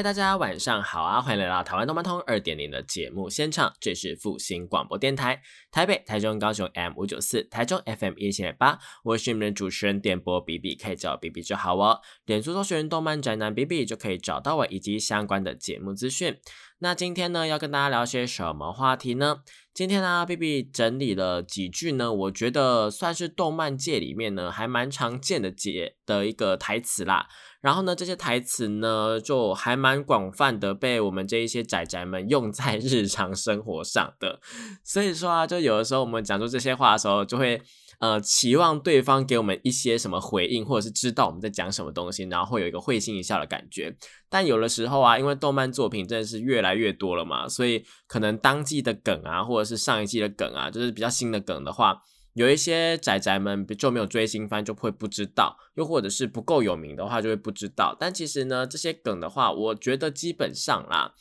嗨，大家晚上好啊！欢迎来到台湾动漫通二点零的节目现场，这是复兴广播电台，台北、台中、高雄 M 五九四，台中 FM 一千八，我是你们的主持人电波 B B，可以叫我 B B 就好哦。点出搜寻动漫宅男 B B 就可以找到我以及相关的节目资讯。那今天呢，要跟大家聊些什么话题呢？今天呢，B B 整理了几句呢，我觉得算是动漫界里面呢还蛮常见的解的一个台词啦。然后呢，这些台词呢，就还蛮广泛的被我们这一些仔仔们用在日常生活上的。所以说啊，就有的时候我们讲出这些话的时候，就会呃期望对方给我们一些什么回应，或者是知道我们在讲什么东西，然后会有一个会心一笑的感觉。但有的时候啊，因为动漫作品真的是越来越多了嘛，所以可能当季的梗啊，或者是上一季的梗啊，就是比较新的梗的话。有一些仔仔们就没有追新番，就会不知道；又或者是不够有名的话，就会不知道。但其实呢，这些梗的话，我觉得基本上啦，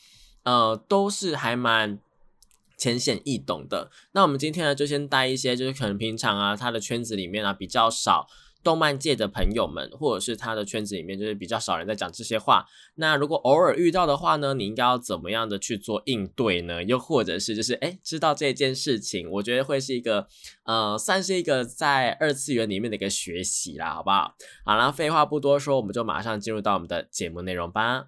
呃，都是还蛮浅显易懂的。那我们今天呢，就先带一些，就是可能平常啊，他的圈子里面啊比较少。动漫界的朋友们，或者是他的圈子里面，就是比较少人在讲这些话。那如果偶尔遇到的话呢，你应该要怎么样的去做应对呢？又或者是就是哎，知道这件事情，我觉得会是一个呃，算是一个在二次元里面的一个学习啦，好不好？好啦，废话不多说，我们就马上进入到我们的节目内容吧。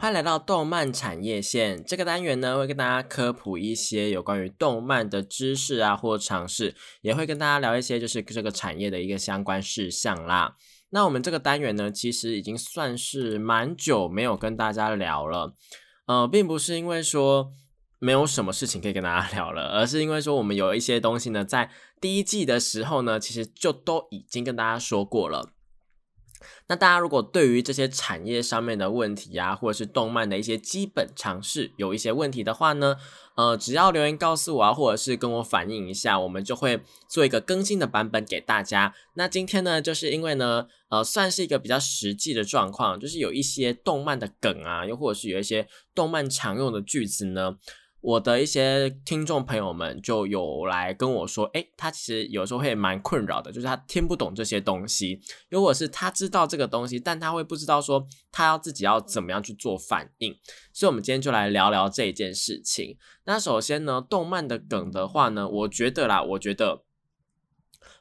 欢迎来到动漫产业线这个单元呢，会跟大家科普一些有关于动漫的知识啊，或尝试，也会跟大家聊一些就是这个产业的一个相关事项啦。那我们这个单元呢，其实已经算是蛮久没有跟大家聊了，呃，并不是因为说没有什么事情可以跟大家聊了，而是因为说我们有一些东西呢，在第一季的时候呢，其实就都已经跟大家说过了。那大家如果对于这些产业上面的问题啊，或者是动漫的一些基本常识有一些问题的话呢，呃，只要留言告诉我啊，或者是跟我反映一下，我们就会做一个更新的版本给大家。那今天呢，就是因为呢，呃，算是一个比较实际的状况，就是有一些动漫的梗啊，又或者是有一些动漫常用的句子呢。我的一些听众朋友们就有来跟我说，诶，他其实有时候会蛮困扰的，就是他听不懂这些东西，如果是他知道这个东西，但他会不知道说他要自己要怎么样去做反应，所以我们今天就来聊聊这一件事情。那首先呢，动漫的梗的话呢，我觉得啦，我觉得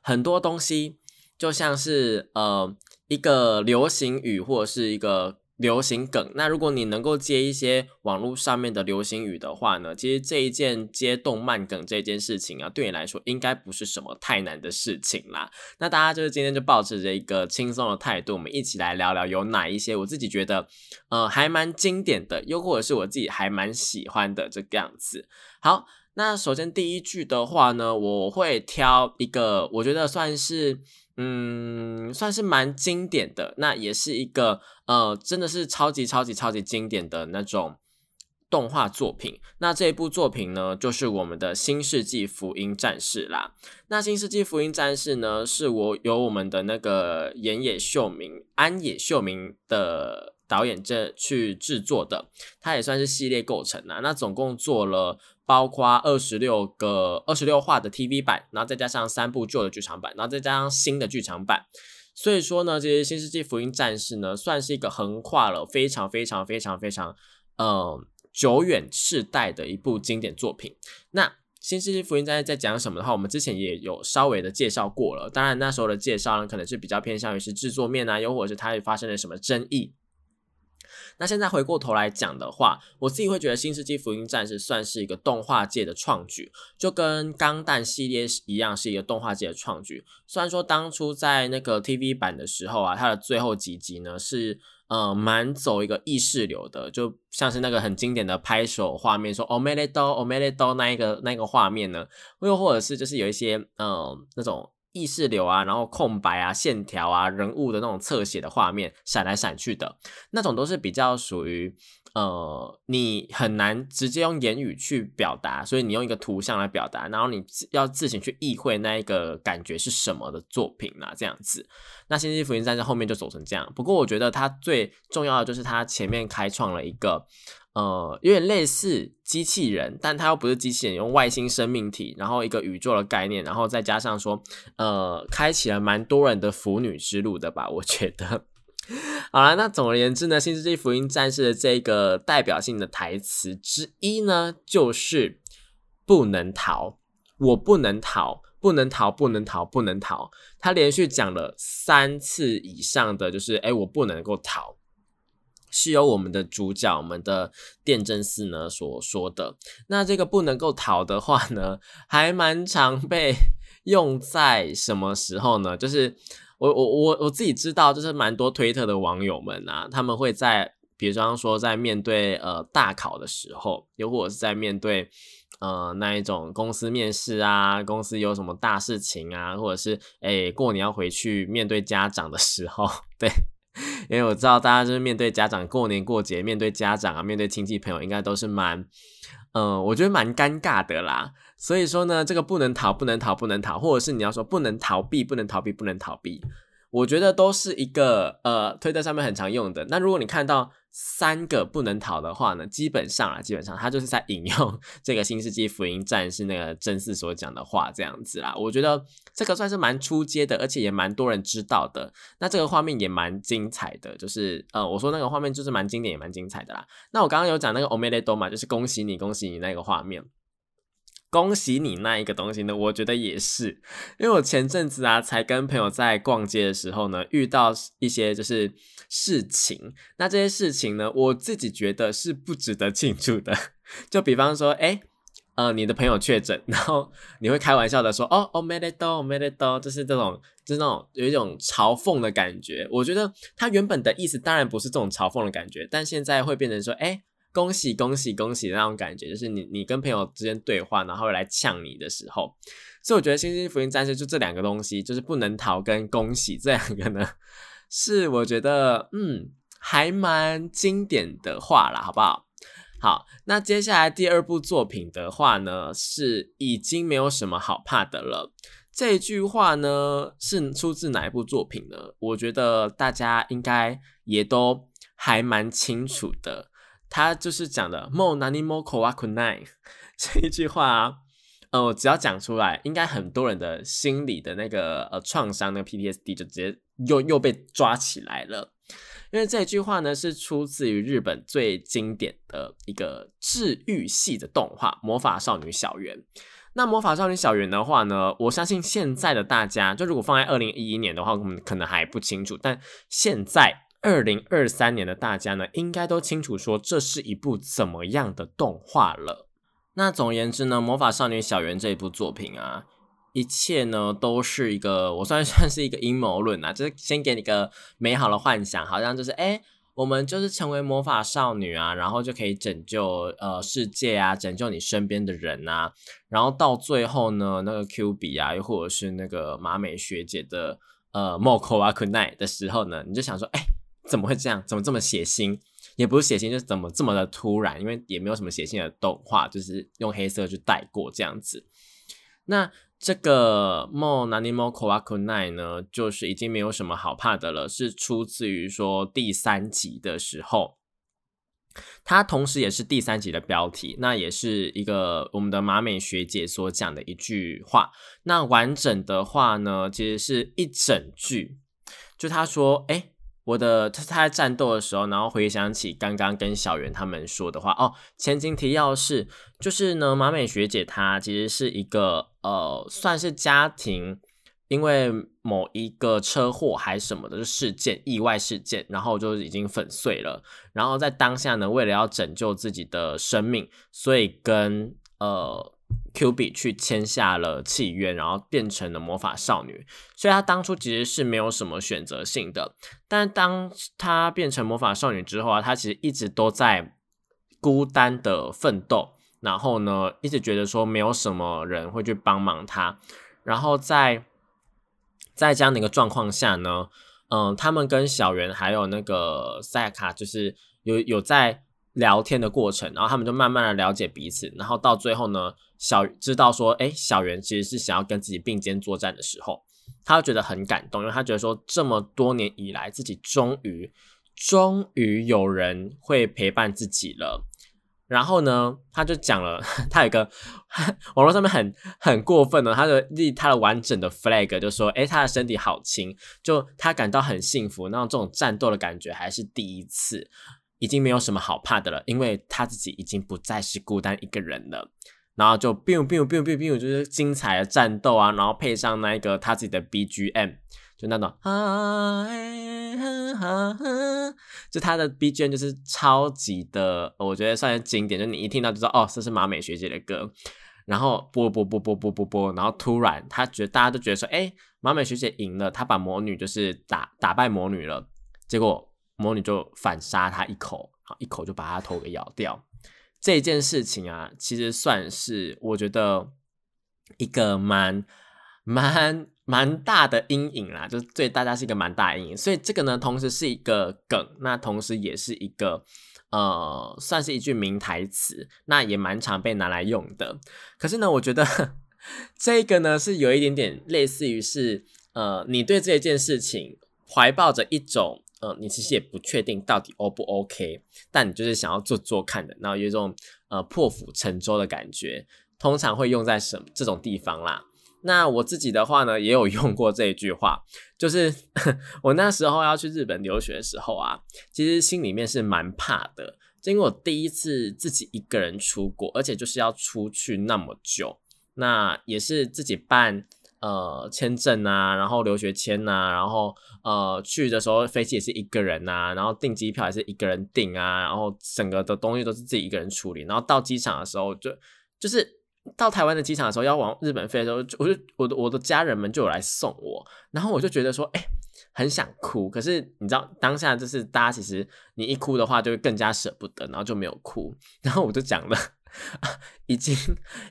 很多东西就像是呃一个流行语或者是一个。流行梗，那如果你能够接一些网络上面的流行语的话呢，其实这一件接动漫梗这件事情啊，对你来说应该不是什么太难的事情啦。那大家就是今天就保持着一个轻松的态度，我们一起来聊聊有哪一些我自己觉得呃还蛮经典的，又或者是我自己还蛮喜欢的这个样子。好，那首先第一句的话呢，我会挑一个我觉得算是。嗯，算是蛮经典的，那也是一个呃，真的是超级超级超级经典的那种动画作品。那这一部作品呢，就是我们的《新世纪福音战士》啦。那《新世纪福音战士》呢，是我由我们的那个岩野秀明、安野秀明的导演这去制作的，它也算是系列构成啊。那总共做了。包括二十六个二十六话的 TV 版，然后再加上三部旧的剧场版，然后再加上新的剧场版，所以说呢，这些新世纪福音战士呢，算是一个横跨了非常非常非常非常呃久远世代的一部经典作品。那新世纪福音战士在讲什么的话，我们之前也有稍微的介绍过了。当然那时候的介绍呢，可能是比较偏向于是制作面啊，又或者是它发生了什么争议。那现在回过头来讲的话，我自己会觉得《新世纪福音战士》算是一个动画界的创举，就跟《钢弹》系列一样，是一个动画界的创举。虽然说当初在那个 TV 版的时候啊，它的最后几集呢是呃蛮走一个意识流的，就像是那个很经典的拍手画面，说 “O m e l e d o O m e l e d o 那一个那个画面呢，又或者是就是有一些呃那种。意识流啊，然后空白啊，线条啊，人物的那种侧写的画面闪来闪去的那种，都是比较属于呃，你很难直接用言语去表达，所以你用一个图像来表达，然后你要自行去意会那一个感觉是什么的作品啊，这样子。那《星际福音战士》后面就走成这样，不过我觉得它最重要的就是它前面开创了一个。呃，有点类似机器人，但它又不是机器人，用外星生命体，然后一个宇宙的概念，然后再加上说，呃，开启了蛮多人的腐女之路的吧？我觉得。好了，那总而言之呢，《新世纪福音战士》的这个代表性的台词之一呢，就是不能逃，我不能逃，不能逃，不能逃，不能逃。他连续讲了三次以上的，就是哎，我不能够逃。是由我们的主角，我们的电真寺呢所说的。那这个不能够逃的话呢，还蛮常被 用在什么时候呢？就是我我我我自己知道，就是蛮多推特的网友们啊，他们会在，比方说在面对呃大考的时候，又或者是在面对呃那一种公司面试啊，公司有什么大事情啊，或者是诶过年要回去面对家长的时候，对。因为我知道大家就是面对家长过年过节，面对家长啊，面对亲戚朋友，应该都是蛮，嗯，我觉得蛮尴尬的啦。所以说呢，这个不能逃，不能逃，不能逃，或者是你要说不能逃避，不能逃避，不能逃避。我觉得都是一个呃推特上面很常用的。那如果你看到三个不能逃的话呢，基本上啊，基本上他就是在引用 这个新世纪福音战士那个真嗣所讲的话这样子啦。我觉得这个算是蛮出街的，而且也蛮多人知道的。那这个画面也蛮精彩的，就是呃，我说那个画面就是蛮经典也蛮精彩的啦。那我刚刚有讲那个 omeledo 嘛，就是恭喜你，恭喜你那个画面。恭喜你那一个东西呢？我觉得也是，因为我前阵子啊，才跟朋友在逛街的时候呢，遇到一些就是事情。那这些事情呢，我自己觉得是不值得庆祝的。就比方说，哎，呃，你的朋友确诊，然后你会开玩笑的说，哦，哦，没得到，没得到，就是这种，就是那种有一种嘲讽的感觉。我觉得他原本的意思当然不是这种嘲讽的感觉，但现在会变成说，哎。恭喜恭喜恭喜的那种感觉，就是你你跟朋友之间对话，然后来呛你的时候，所以我觉得《星星福音战士》就这两个东西，就是不能逃跟恭喜这两个呢，是我觉得嗯还蛮经典的话啦，好不好？好，那接下来第二部作品的话呢，是已经没有什么好怕的了。这句话呢是出自哪一部作品呢？我觉得大家应该也都还蛮清楚的。他就是讲的 “mo nani mo k o a k u n a i 这一句话啊，呃，只要讲出来，应该很多人的心里的那个呃创伤，那个 PTSD 就直接又又被抓起来了。因为这一句话呢，是出自于日本最经典的一个治愈系的动画《魔法少女小圆》。那《魔法少女小圆》的话呢，我相信现在的大家，就如果放在二零一一年的话，我们可能还不清楚，但现在。二零二三年的大家呢，应该都清楚说这是一部怎么样的动画了。那总而言之呢，《魔法少女小圆》这一部作品啊，一切呢都是一个，我算 算是一个阴谋论啊，就是先给你个美好的幻想，好像就是哎，我们就是成为魔法少女啊，然后就可以拯救呃世界啊，拯救你身边的人啊，然后到最后呢，那个 Q 比啊，又或者是那个马美学姐的呃 Moko 啊 Kunai 的时候呢，你就想说，哎。怎么会这样？怎么这么血腥？也不是血腥，就是怎么这么的突然？因为也没有什么血腥的动画，就是用黑色去带过这样子。那这个 Mo Nani Mo Kowakunai 呢，就是已经没有什么好怕的了，是出自于说第三集的时候，它同时也是第三集的标题。那也是一个我们的马美学姐所讲的一句话。那完整的话呢，其实是一整句，就她说：“哎。”我的他他在战斗的时候，然后回想起刚刚跟小圆他们说的话哦。前情提要是，就是呢，马美学姐她其实是一个呃，算是家庭因为某一个车祸还什么的事件、意外事件，然后就已经粉碎了。然后在当下呢，为了要拯救自己的生命，所以跟呃 Q B 去签下了契约，然后变成了魔法少女。所以她当初其实是没有什么选择性的。但当她变成魔法少女之后啊，她其实一直都在孤单的奋斗，然后呢，一直觉得说没有什么人会去帮忙她，然后在。在这样的一个状况下呢，嗯，他们跟小圆还有那个赛卡，就是有有在聊天的过程，然后他们就慢慢的了解彼此，然后到最后呢，小知道说，哎，小圆其实是想要跟自己并肩作战的时候，他觉得很感动，因为他觉得说，这么多年以来，自己终于终于有人会陪伴自己了。然后呢，他就讲了，他有一个 网络上面很很过分的，他的立他的完整的 flag 就说，诶，他的身体好轻，就他感到很幸福，那种这种战斗的感觉还是第一次，已经没有什么好怕的了，因为他自己已经不再是孤单一个人了。然后就 biu biu biu biu biu，就是精彩的战斗啊，然后配上那一个他自己的 BGM。就那种啊，就他的 B G M 就是超级的，我觉得算是经典。就你一听到就知道，哦，这是马美学姐的歌。然后播播播播播播播，然后突然他觉得大家都觉得说，哎，马美学姐赢了，她把魔女就是打打败魔女了。结果魔女就反杀他一口，好一口就把他头给咬掉。这件事情啊，其实算是我觉得一个蛮蛮。蛮大的阴影啦，就对大家是一个蛮大的阴影，所以这个呢，同时是一个梗，那同时也是一个呃，算是一句名台词，那也蛮常被拿来用的。可是呢，我觉得 这个呢，是有一点点类似于是呃，你对这件事情怀抱着一种呃，你其实也不确定到底 O 不 OK，但你就是想要做做看的，然后有一种呃破釜沉舟的感觉，通常会用在什这种地方啦。那我自己的话呢，也有用过这一句话，就是 我那时候要去日本留学的时候啊，其实心里面是蛮怕的，因为我第一次自己一个人出国，而且就是要出去那么久，那也是自己办呃签证啊，然后留学签啊，然后呃去的时候飞机也是一个人呐，然后订机票也是一个人订啊，然后整个的东西都是自己一个人处理，然后到机场的时候就就是。到台湾的机场的时候，要往日本飞的时候，我就我的我的家人们就有来送我，然后我就觉得说，哎，很想哭。可是你知道，当下就是大家其实你一哭的话，就会更加舍不得，然后就没有哭。然后我就讲了，已经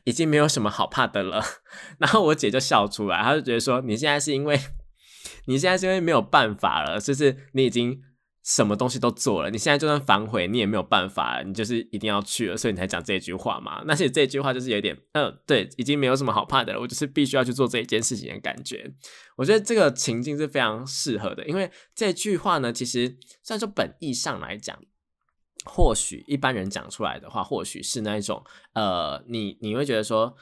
已经没有什么好怕的了。然后我姐就笑出来，她就觉得说，你现在是因为 你现在是因为没有办法了，就是你已经。什么东西都做了，你现在就算反悔，你也没有办法，你就是一定要去了，所以你才讲这句话嘛。那其实这句话就是有点，嗯，对，已经没有什么好怕的了，我就是必须要去做这一件事情的感觉。我觉得这个情境是非常适合的，因为这句话呢，其实虽然说本意上来讲，或许一般人讲出来的话，或许是那一种，呃，你你会觉得说。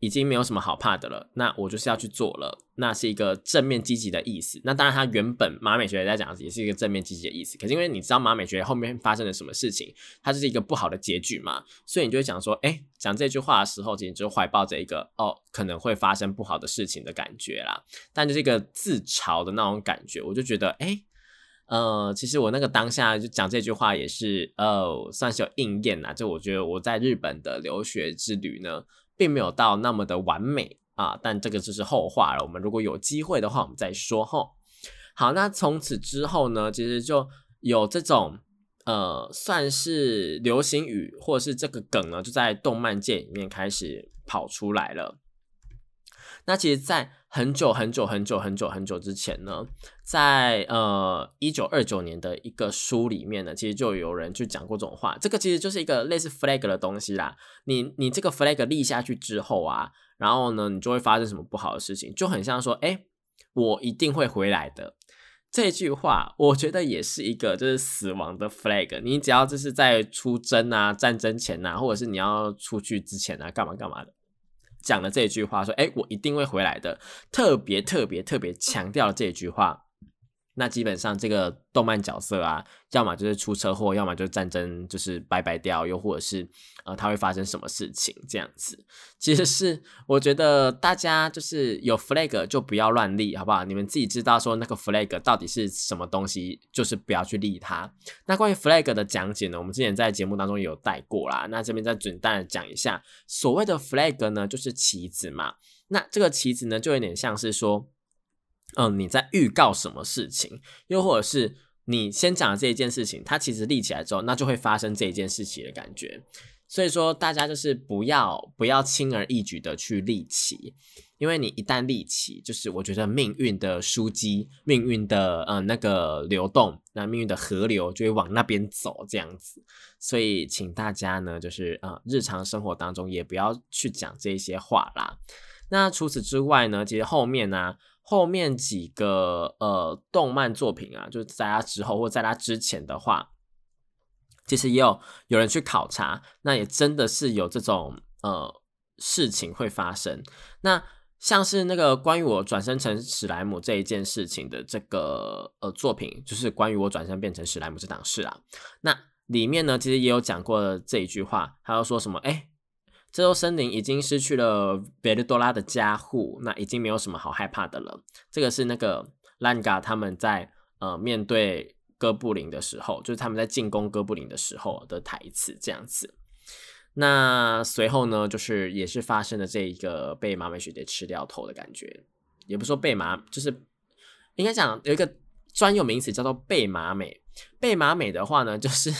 已经没有什么好怕的了，那我就是要去做了，那是一个正面积极的意思。那当然，它原本马美学在讲也是一个正面积极的意思。可是因为你知道马美学后面发生了什么事情，它是一个不好的结局嘛，所以你就会讲说，哎，讲这句话的时候，其实就怀抱着一个哦，可能会发生不好的事情的感觉啦。但就是一个自嘲的那种感觉，我就觉得，哎，呃，其实我那个当下就讲这句话也是，呃，算是有应验啦。就我觉得我在日本的留学之旅呢。并没有到那么的完美啊，但这个就是后话了。我们如果有机会的话，我们再说吼。好，那从此之后呢，其实就有这种呃，算是流行语或者是这个梗呢，就在动漫界里面开始跑出来了。那其实，在很久很久很久很久很久之前呢，在呃一九二九年的一个书里面呢，其实就有人去讲过这种话。这个其实就是一个类似 flag 的东西啦。你你这个 flag 立下去之后啊，然后呢，你就会发生什么不好的事情，就很像说，哎，我一定会回来的这句话，我觉得也是一个就是死亡的 flag。你只要就是在出征啊、战争前啊，或者是你要出去之前啊，干嘛干嘛的。讲了这句话，说：“哎，我一定会回来的。”特别特别特别强调了这句话，那基本上这个动漫角色啊，要么就是出车祸，要么就是战争就是拜拜掉，又或者是呃，它会发生什么事情这样子。其实是我觉得大家就是有 flag 就不要乱立，好不好？你们自己知道说那个 flag 到底是什么东西，就是不要去立它。那关于 flag 的讲解呢，我们之前在节目当中有带过啦。那这边再简单的讲一下，所谓的 flag 呢，就是旗子嘛。那这个旗子呢，就有点像是说。嗯，你在预告什么事情，又或者是你先讲的这一件事情，它其实立起来之后，那就会发生这一件事情的感觉。所以说，大家就是不要不要轻而易举的去立起，因为你一旦立起，就是我觉得命运的枢机，命运的呃那个流动，那命运的河流就会往那边走这样子。所以，请大家呢，就是呃日常生活当中也不要去讲这些话啦。那除此之外呢，其实后面呢。后面几个呃动漫作品啊，就是在他之后或在他之前的话，其实也有有人去考察，那也真的是有这种呃事情会发生。那像是那个关于我转生成史莱姆这一件事情的这个呃作品，就是关于我转身变成史莱姆这档事啊。那里面呢，其实也有讲过这一句话，他要说什么？哎。这座森林已经失去了贝利多拉的加护，那已经没有什么好害怕的了。这个是那个兰嘎他们在呃面对哥布林的时候，就是他们在进攻哥布林的时候的台词这样子。那随后呢，就是也是发生了这一个被马美学姐吃掉头的感觉，也不说被马，就是应该讲有一个专有名词叫做被马美。被马美的话呢，就是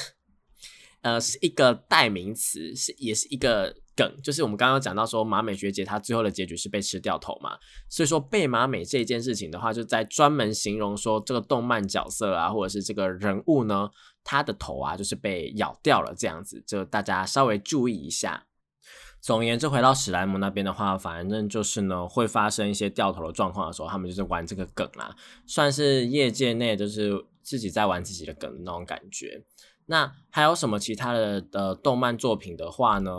呃是一个代名词，是也是一个。梗就是我们刚刚讲到说马美学姐她最后的结局是被吃掉头嘛，所以说被马美这件事情的话，就在专门形容说这个动漫角色啊，或者是这个人物呢，他的头啊就是被咬掉了这样子，就大家稍微注意一下。总而言之，回到史莱姆那边的话，反正就是呢会发生一些掉头的状况的时候，他们就是玩这个梗啦，算是业界内就是自己在玩自己的梗那种感觉。那还有什么其他的呃动漫作品的话呢？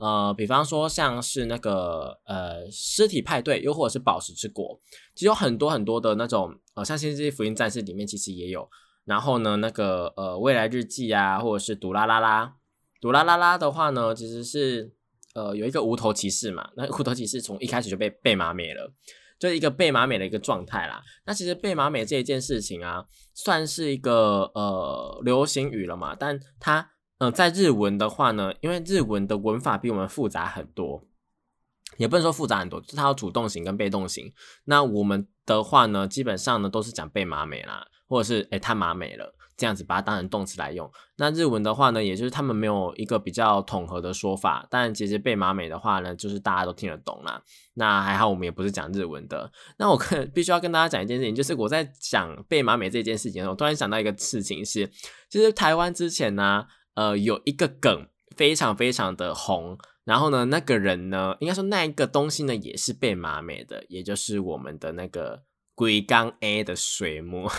呃，比方说像是那个呃尸体派对，又或者是宝石之国，其实有很多很多的那种呃，像《星际福音战士》里面其实也有。然后呢，那个呃未来日记啊，或者是杜拉拉拉，杜拉拉拉的话呢，其实是呃有一个无头骑士嘛，那无头骑士从一开始就被被马美了，就一个被马美的一个状态啦。那其实被马美这一件事情啊，算是一个呃流行语了嘛，但它。嗯，在日文的话呢，因为日文的文法比我们复杂很多，也不能说复杂很多，就是它有主动型跟被动型。那我们的话呢，基本上呢都是讲被马美啦，或者是诶他马美了这样子，把它当成动词来用。那日文的话呢，也就是他们没有一个比较统合的说法，但其实被马美的话呢，就是大家都听得懂啦。那还好，我们也不是讲日文的。那我可必须要跟大家讲一件事情，就是我在讲被马美这件事情，我突然想到一个事情是，就是台湾之前呢。呃，有一个梗非常非常的红，然后呢，那个人呢，应该说那一个东西呢，也是被马美的，也就是我们的那个龟缸 A 的水墨。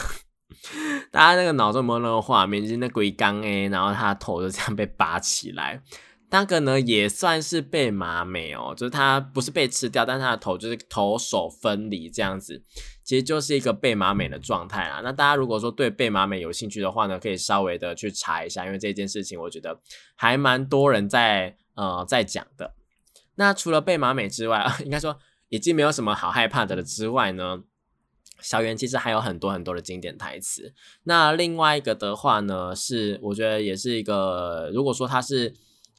大家那个脑中有没有那个画面？就是那龟缸 A，然后他头就这样被拔起来。那个呢也算是被马美哦，就是他不是被吃掉，但他的头就是头手分离这样子，其实就是一个被马美的状态啊。那大家如果说对被马美有兴趣的话呢，可以稍微的去查一下，因为这件事情我觉得还蛮多人在呃在讲的。那除了被马美之外，应该说已经没有什么好害怕的了之外呢，小圆其实还有很多很多的经典台词。那另外一个的话呢，是我觉得也是一个，如果说他是。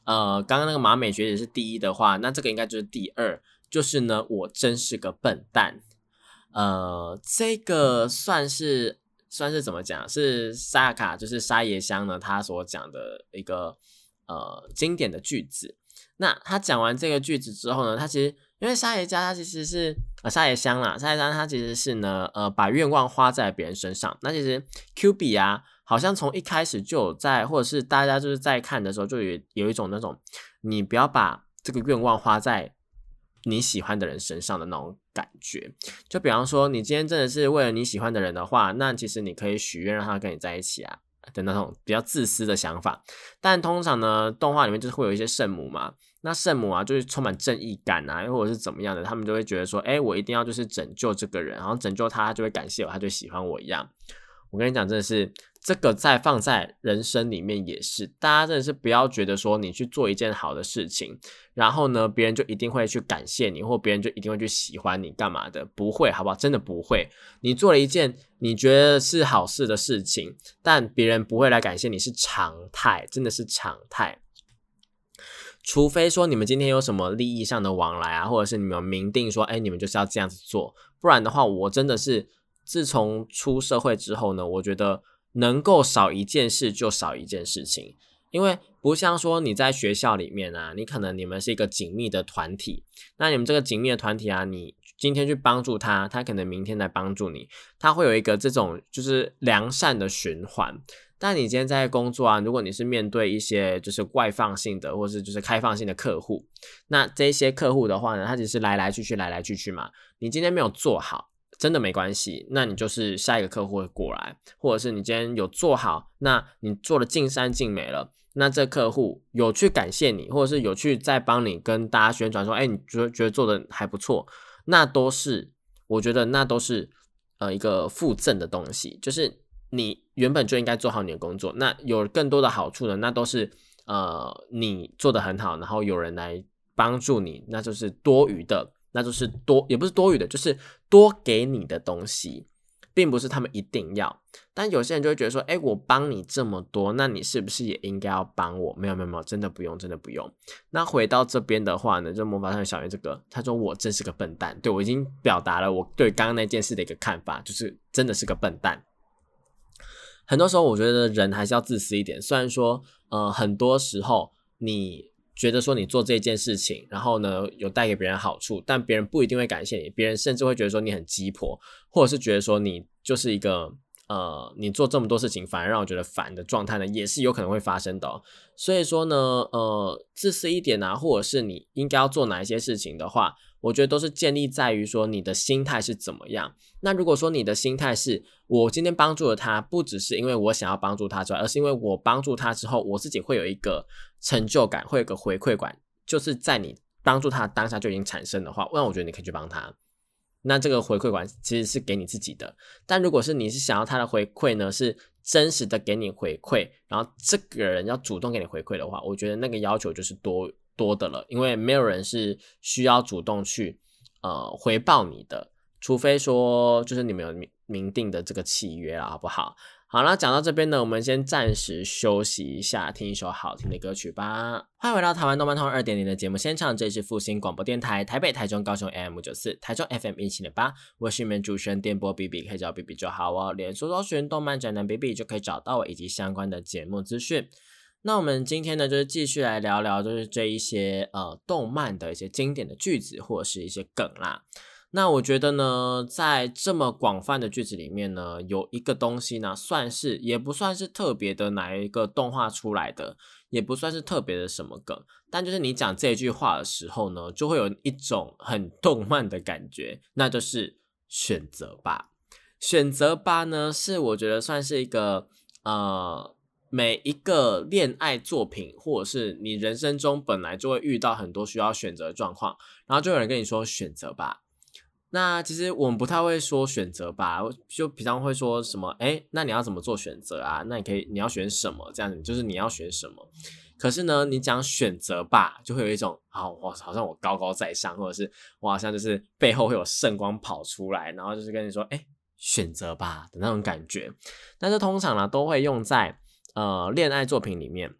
呃，刚刚那个马美学姐是第一的话，那这个应该就是第二，就是呢，我真是个笨蛋。呃，这个算是算是怎么讲？是沙卡，就是沙耶香呢，他所讲的一个呃经典的句子。那他讲完这个句子之后呢，他其实因为沙耶家他其实是呃沙耶香啦，沙耶香他其实是呢呃把愿望花在别人身上。那其实 Q 比啊。好像从一开始就有在，或者是大家就是在看的时候，就有有一种那种，你不要把这个愿望花在你喜欢的人身上的那种感觉。就比方说，你今天真的是为了你喜欢的人的话，那其实你可以许愿让他跟你在一起啊。的那种比较自私的想法。但通常呢，动画里面就是会有一些圣母嘛，那圣母啊就是充满正义感啊，或者是怎么样的，他们就会觉得说，哎，我一定要就是拯救这个人，然后拯救他，他就会感谢我，他就喜欢我一样。我跟你讲，真的是这个在放在人生里面也是，大家真的是不要觉得说你去做一件好的事情，然后呢，别人就一定会去感谢你，或别人就一定会去喜欢你干嘛的？不会，好不好？真的不会。你做了一件你觉得是好事的事情，但别人不会来感谢你是常态，真的是常态。除非说你们今天有什么利益上的往来啊，或者是你们明定说，哎，你们就是要这样子做，不然的话，我真的是。自从出社会之后呢，我觉得能够少一件事就少一件事情，因为不像说你在学校里面啊，你可能你们是一个紧密的团体，那你们这个紧密的团体啊，你今天去帮助他，他可能明天来帮助你，他会有一个这种就是良善的循环。但你今天在工作啊，如果你是面对一些就是外放性的或是就是开放性的客户，那这些客户的话呢，他只是来来去去来来去去嘛，你今天没有做好。真的没关系，那你就是下一个客户会过来，或者是你今天有做好，那你做的尽善尽美了，那这客户有去感谢你，或者是有去再帮你跟大家宣传说，哎，你觉得觉得做的还不错，那都是我觉得那都是呃一个附赠的东西，就是你原本就应该做好你的工作，那有更多的好处呢，那都是呃你做的很好，然后有人来帮助你，那就是多余的。那就是多，也不是多余的，就是多给你的东西，并不是他们一定要。但有些人就会觉得说，哎，我帮你这么多，那你是不是也应该要帮我？没有，没有，没有，真的不用，真的不用。那回到这边的话呢，就魔法少女小圆这个，他说我真是个笨蛋。对我已经表达了我对刚刚那件事的一个看法，就是真的是个笨蛋。很多时候，我觉得人还是要自私一点。虽然说，呃，很多时候你。觉得说你做这件事情，然后呢有带给别人好处，但别人不一定会感谢你，别人甚至会觉得说你很鸡婆，或者是觉得说你就是一个呃，你做这么多事情反而让我觉得烦的状态呢，也是有可能会发生的。所以说呢，呃，自私一点啊，或者是你应该要做哪一些事情的话，我觉得都是建立在于说你的心态是怎么样。那如果说你的心态是我今天帮助了他，不只是因为我想要帮助他之外，而是因为我帮助他之后，我自己会有一个。成就感会有个回馈感，就是在你帮助他当下就已经产生的话，那我觉得你可以去帮他。那这个回馈感其实是给你自己的。但如果是你是想要他的回馈呢，是真实的给你回馈，然后这个人要主动给你回馈的话，我觉得那个要求就是多多的了，因为没有人是需要主动去呃回报你的，除非说就是你们有明定的这个契约了，好不好？好了，讲到这边呢，我们先暂时休息一下，听一首好听的歌曲吧。欢迎回到台湾动漫通二点零的节目现场，这里是复兴广播电台台北、台中、高雄 AM 九四，台中 FM 一七点八。我是你们主持人电波 B B，可以叫 B B 就好哦。连搜寻动漫宅男 B B 就可以找到我以及相关的节目资讯。那我们今天呢，就是继续来聊聊，就是这一些呃动漫的一些经典的句子或者是一些梗啦。那我觉得呢，在这么广泛的句子里面呢，有一个东西呢，算是也不算是特别的哪一个动画出来的，也不算是特别的什么梗，但就是你讲这句话的时候呢，就会有一种很动漫的感觉，那就是选择吧。选择吧呢，是我觉得算是一个呃，每一个恋爱作品，或者是你人生中本来就会遇到很多需要选择的状况，然后就有人跟你说选择吧。那其实我们不太会说选择吧，就平常会说什么，哎，那你要怎么做选择啊？那你可以，你要选什么？这样子就是你要选什么。可是呢，你讲选择吧，就会有一种，啊，我好像我高高在上，或者是我好像就是背后会有圣光跑出来，然后就是跟你说，哎，选择吧的那种感觉。但是通常呢，都会用在呃恋爱作品里面。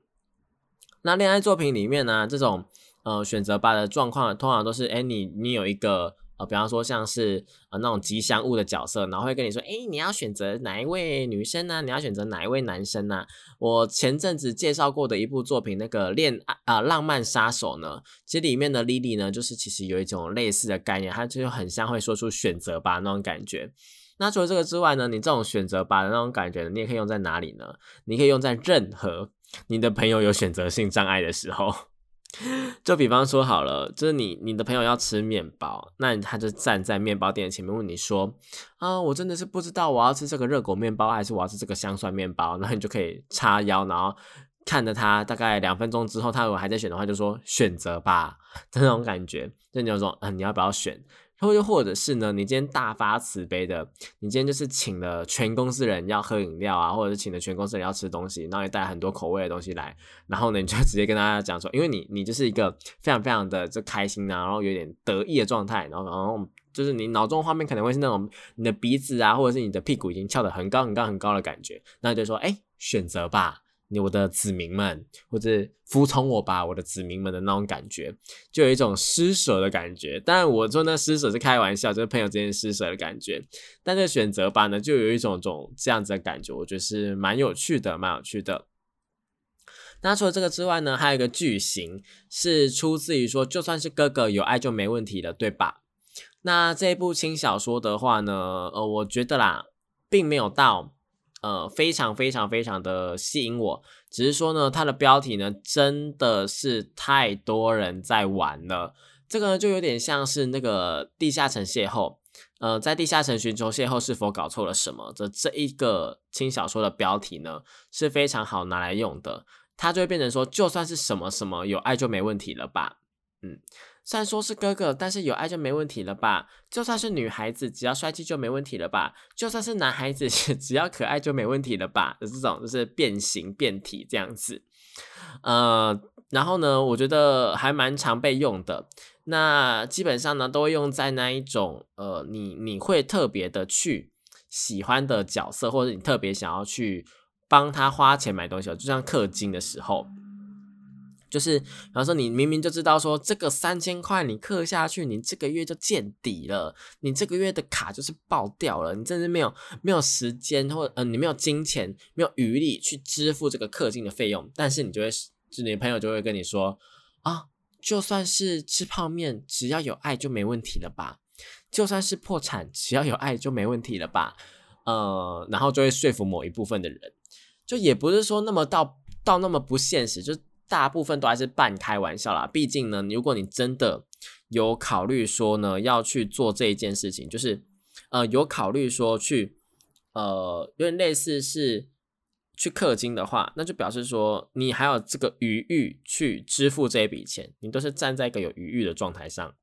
那恋爱作品里面呢，这种呃选择吧的状况，通常都是，哎，你你有一个。呃，比方说像是呃那种吉祥物的角色，然后会跟你说，哎，你要选择哪一位女生呢？你要选择哪一位男生呢？我前阵子介绍过的一部作品，那个恋爱啊浪漫杀手呢，其实里面的 Lily 呢，就是其实有一种类似的概念，它就很像会说出选择吧那种感觉。那除了这个之外呢，你这种选择吧的那种感觉，你也可以用在哪里呢？你可以用在任何你的朋友有选择性障碍的时候。就比方说好了，就是你你的朋友要吃面包，那他就站在面包店前面问你说：“啊，我真的是不知道我要吃这个热狗面包还是我要吃这个香蒜面包。”然后你就可以叉腰，然后看着他大概两分钟之后，他如果还在选的话，就说选择吧，这种感觉，就你就说嗯，你要不要选？或又或者是呢？你今天大发慈悲的，你今天就是请了全公司人要喝饮料啊，或者是请了全公司人要吃东西，然后你带很多口味的东西来，然后呢，你就直接跟大家讲说，因为你你就是一个非常非常的就开心啊，然后有点得意的状态，然后然后就是你脑中画面可能会是那种你的鼻子啊，或者是你的屁股已经翘得很高很高很高的感觉，那就说哎，选择吧。我的子民们，或者服从我吧，我的子民们的那种感觉，就有一种施舍的感觉。当然，我说那施舍是开玩笑，就是朋友之间施舍的感觉。但这选择吧呢，就有一种种这样子的感觉，我觉得是蛮有趣的，蛮有趣的。那除了这个之外呢，还有一个句型是出自于说，就算是哥哥有爱就没问题了，对吧？那这部轻小说的话呢，呃，我觉得啦，并没有到。呃，非常非常非常的吸引我，只是说呢，它的标题呢真的是太多人在玩了。这个呢就有点像是那个地下城邂逅，呃，在地下城寻求邂逅是否搞错了什么？这这一个轻小说的标题呢是非常好拿来用的，它就会变成说，就算是什么什么有爱就没问题了吧？嗯。虽然说是哥哥，但是有爱就没问题了吧？就算是女孩子，只要帅气就没问题了吧？就算是男孩子，只要可爱就没问题了吧？这种就是变形变体这样子。呃，然后呢，我觉得还蛮常被用的。那基本上呢，都会用在那一种呃，你你会特别的去喜欢的角色，或者你特别想要去帮他花钱买东西，就像氪金的时候。就是，比方说，你明明就知道说这个三千块你氪下去，你这个月就见底了，你这个月的卡就是爆掉了，你真是没有没有时间或呃你没有金钱没有余力去支付这个氪金的费用，但是你就会，就你朋友就会跟你说啊，就算是吃泡面，只要有爱就没问题了吧？就算是破产，只要有爱就没问题了吧？呃，然后就会说服某一部分的人，就也不是说那么到到那么不现实，就。大部分都还是半开玩笑啦，毕竟呢，如果你真的有考虑说呢要去做这一件事情，就是呃有考虑说去呃有点类似是去氪金的话，那就表示说你还有这个余裕去支付这一笔钱，你都是站在一个有余裕的状态上，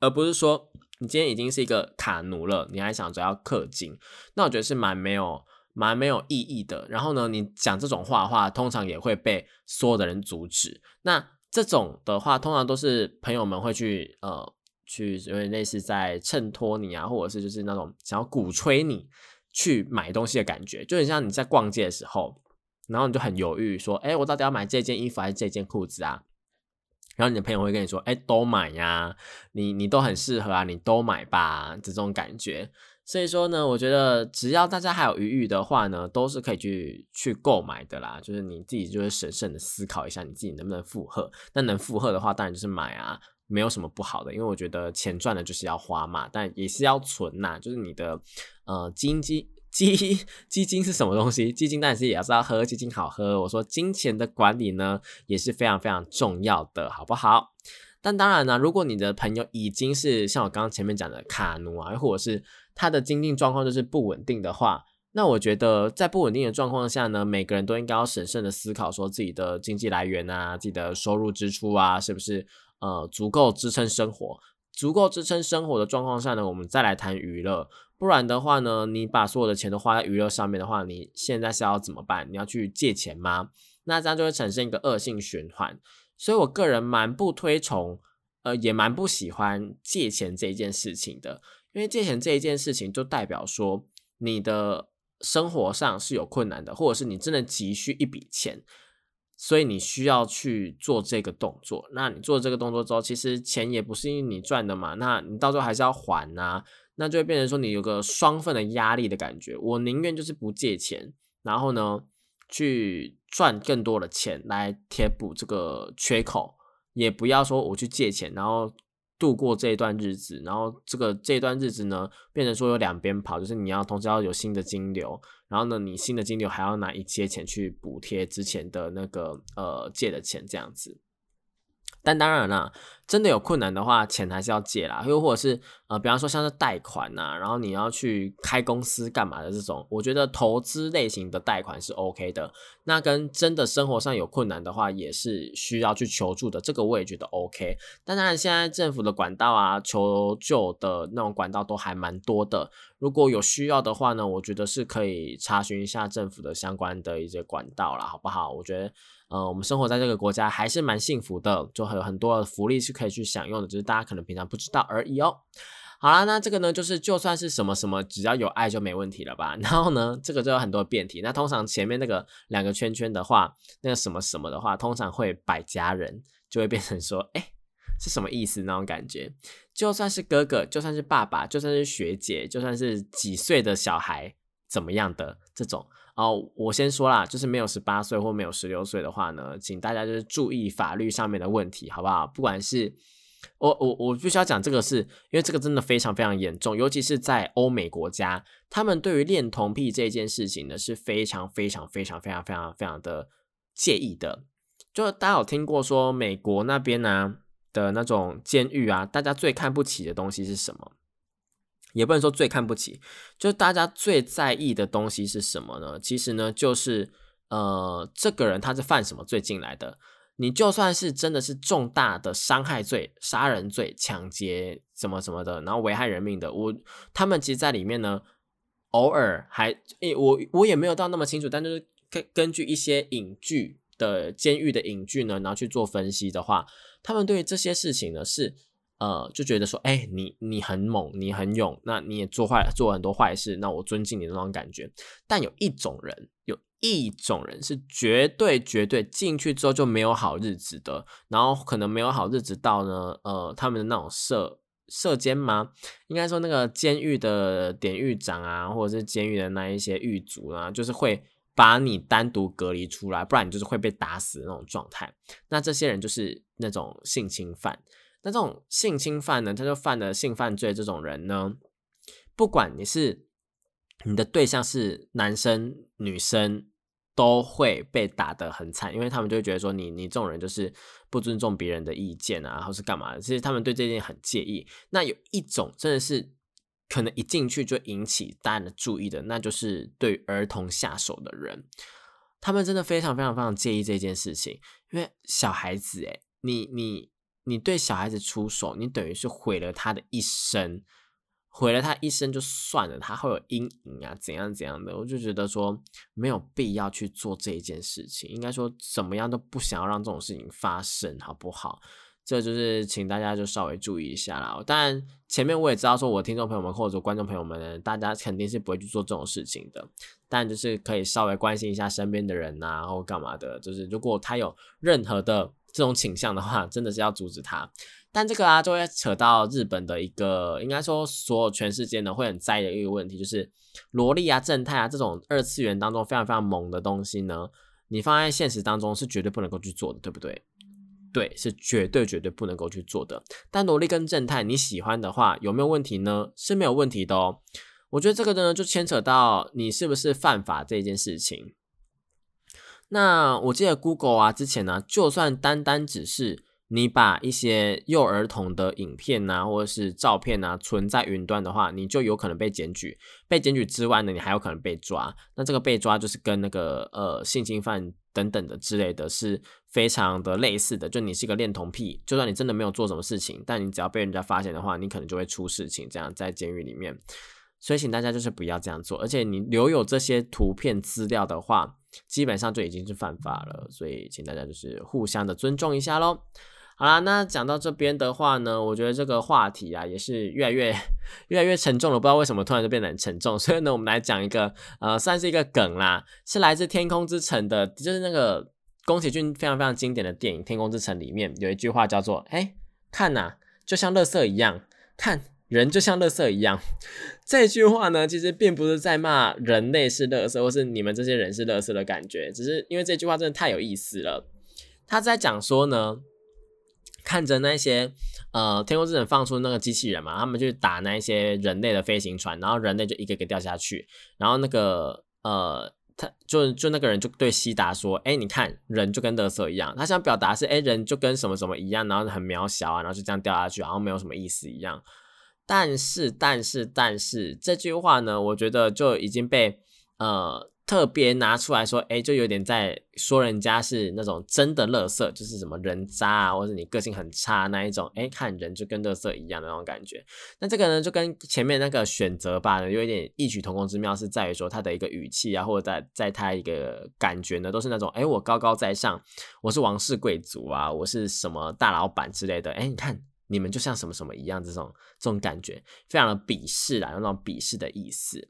而不是说你今天已经是一个卡奴了，你还想着要氪金，那我觉得是蛮没有。蛮没有意义的。然后呢，你讲这种话的话，通常也会被所有的人阻止。那这种的话，通常都是朋友们会去呃去有点类似在衬托你啊，或者是就是那种想要鼓吹你去买东西的感觉，就很像你在逛街的时候，然后你就很犹豫说，哎，我到底要买这件衣服还是这件裤子啊？然后你的朋友会跟你说，哎，都买呀，你你都很适合啊，你都买吧，这种感觉。所以说呢，我觉得只要大家还有余裕的话呢，都是可以去去购买的啦。就是你自己就是审慎的思考一下，你自己能不能负荷。那能负荷的话，当然就是买啊，没有什么不好的。因为我觉得钱赚了就是要花嘛，但也是要存呐。就是你的呃基金基基金是什么东西？基金但是也要知道喝基金好喝。我说金钱的管理呢也是非常非常重要的，好不好？但当然呢，如果你的朋友已经是像我刚刚前面讲的卡奴啊，或者是他的经济状况就是不稳定的话，那我觉得在不稳定的状况下呢，每个人都应该要审慎的思考，说自己的经济来源啊，自己的收入支出啊，是不是呃足够支撑生活？足够支撑生活的状况下呢，我们再来谈娱乐。不然的话呢，你把所有的钱都花在娱乐上面的话，你现在是要怎么办？你要去借钱吗？那这样就会产生一个恶性循环。所以我个人蛮不推崇，呃，也蛮不喜欢借钱这件事情的。因为借钱这一件事情，就代表说你的生活上是有困难的，或者是你真的急需一笔钱，所以你需要去做这个动作。那你做这个动作之后，其实钱也不是因为你赚的嘛，那你到时候还是要还呐，那就会变成说你有个双份的压力的感觉。我宁愿就是不借钱，然后呢，去赚更多的钱来填补这个缺口，也不要说我去借钱，然后。度过这一段日子，然后这个这一段日子呢，变成说有两边跑，就是你要同时要有新的金流，然后呢，你新的金流还要拿一些钱去补贴之前的那个呃借的钱，这样子。但当然了。真的有困难的话，钱还是要借啦，又或者是呃，比方说像是贷款呐，然后你要去开公司干嘛的这种，我觉得投资类型的贷款是 OK 的。那跟真的生活上有困难的话，也是需要去求助的，这个我也觉得 OK。但当然，现在政府的管道啊，求救的那种管道都还蛮多的。如果有需要的话呢，我觉得是可以查询一下政府的相关的一些管道啦，好不好？我觉得。呃，我们生活在这个国家还是蛮幸福的，就还有很多福利是可以去享用的，只是大家可能平常不知道而已哦。好啦，那这个呢，就是就算是什么什么，只要有爱就没问题了吧？然后呢，这个就有很多辩题。那通常前面那个两个圈圈的话，那个什么什么的话，通常会摆家人，就会变成说，哎，是什么意思那种感觉？就算是哥哥，就算是爸爸，就算是学姐，就算是几岁的小孩，怎么样的这种。哦，我先说啦，就是没有十八岁或没有十六岁的话呢，请大家就是注意法律上面的问题，好不好？不管是我我我必须要讲这个，是因为这个真的非常非常严重，尤其是在欧美国家，他们对于恋童癖这件事情呢是非常非常非常非常非常非常的介意的。就大家有听过说美国那边呢的那种监狱啊，大家最看不起的东西是什么？也不能说最看不起，就是大家最在意的东西是什么呢？其实呢，就是呃，这个人他是犯什么罪进来的？你就算是真的是重大的伤害罪、杀人罪、抢劫什么什么的，然后危害人命的，我他们其实在里面呢，偶尔还诶，我我也没有到那么清楚，但就是根根据一些影剧的监狱的影剧呢，然后去做分析的话，他们对这些事情呢是。呃，就觉得说，哎，你你很猛，你很勇，那你也做坏做很多坏事，那我尊敬你的那种感觉。但有一种人，有一种人是绝对绝对进去之后就没有好日子的，然后可能没有好日子到呢，呃，他们的那种社社监吗？应该说那个监狱的典狱长啊，或者是监狱的那一些狱卒啊，就是会把你单独隔离出来，不然你就是会被打死的那种状态。那这些人就是那种性侵犯。那这种性侵犯呢，他就犯了性犯罪。这种人呢，不管你是你的对象是男生女生，都会被打得很惨，因为他们就会觉得说你你这种人就是不尊重别人的意见啊，或是干嘛的。其实他们对这件很介意。那有一种真的是可能一进去就引起大家的注意的，那就是对儿童下手的人，他们真的非常非常非常介意这件事情，因为小孩子诶，你你。你对小孩子出手，你等于是毁了他的一生，毁了他一生就算了，他会有阴影啊，怎样怎样的，我就觉得说没有必要去做这一件事情，应该说怎么样都不想要让这种事情发生，好不好？这就是请大家就稍微注意一下啦。当然前面我也知道，说我听众朋友们或者观众朋友们，大家肯定是不会去做这种事情的，但就是可以稍微关心一下身边的人呐，或干嘛的，就是如果他有任何的。这种倾向的话，真的是要阻止他。但这个啊，就会扯到日本的一个，应该说所有全世界呢会很在意的一个问题，就是萝莉啊、正太啊这种二次元当中非常非常猛的东西呢，你放在现实当中是绝对不能够去做的，对不对？对，是绝对绝对不能够去做的。但萝莉跟正太你喜欢的话，有没有问题呢？是没有问题的哦。我觉得这个呢，就牵扯到你是不是犯法这件事情。那我记得 Google 啊，之前呢，就算单单只是你把一些幼儿童的影片呐，或者是照片呐存在云端的话，你就有可能被检举。被检举之外呢，你还有可能被抓。那这个被抓就是跟那个呃性侵犯等等的之类的是非常的类似的。就你是一个恋童癖，就算你真的没有做什么事情，但你只要被人家发现的话，你可能就会出事情。这样在监狱里面，所以请大家就是不要这样做。而且你留有这些图片资料的话，基本上就已经是犯法了，所以请大家就是互相的尊重一下喽。好啦，那讲到这边的话呢，我觉得这个话题啊也是越来越越来越沉重了，不知道为什么突然就变得很沉重。所以呢，我们来讲一个呃，算是一个梗啦，是来自《天空之城》的，就是那个宫崎骏非常非常经典的电影《天空之城》里面有一句话叫做：“哎，看呐，就像垃圾一样，看。”人就像垃圾一样，这句话呢，其实并不是在骂人类是垃圾，或是你们这些人是垃圾的感觉，只是因为这句话真的太有意思了。他在讲说呢，看着那些呃天空之城放出那个机器人嘛，他们去打那些人类的飞行船，然后人类就一个个掉下去，然后那个呃。他就就那个人就对西达说：“哎，你看人就跟垃圾一样。”他想表达是：“哎，人就跟什么什么一样，然后很渺小啊，然后就这样掉下去，然后没有什么意思一样。”但是，但是，但是这句话呢，我觉得就已经被呃。特别拿出来说，哎，就有点在说人家是那种真的乐色，就是什么人渣啊，或者你个性很差那一种，哎，看人就跟乐色一样那种感觉。那这个呢，就跟前面那个选择吧，有一点异曲同工之妙，是在于说他的一个语气啊，或者在在他一个感觉呢，都是那种，哎，我高高在上，我是王室贵族啊，我是什么大老板之类的，哎，你看你们就像什么什么一样，这种这种感觉，非常的鄙视啦，有那种鄙视的意思。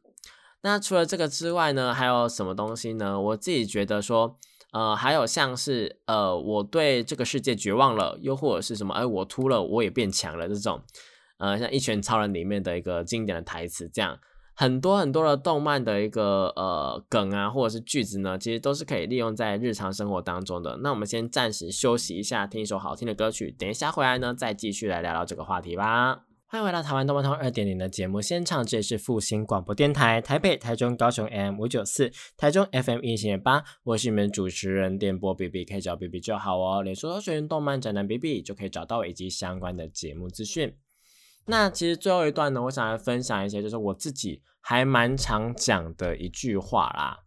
那除了这个之外呢，还有什么东西呢？我自己觉得说，呃，还有像是呃，我对这个世界绝望了，又或者是什么，哎，我秃了，我也变强了这种，呃，像《一拳超人》里面的一个经典的台词，这样很多很多的动漫的一个呃梗啊，或者是句子呢，其实都是可以利用在日常生活当中的。那我们先暂时休息一下，听一首好听的歌曲，等一下回来呢，再继续来聊聊这个话题吧。欢迎回到台湾动漫通二点零的节目现场，这里是复兴广播电台台北、台中、高雄 M 五九四，台中 FM 一零点八，我是你们主持人电波 B B，可以找 B B 就好哦。脸书搜寻动漫宅男 B B 就可以找到以及相关的节目资讯。那其实最后一段呢，我想来分享一些，就是我自己还蛮常讲的一句话啦。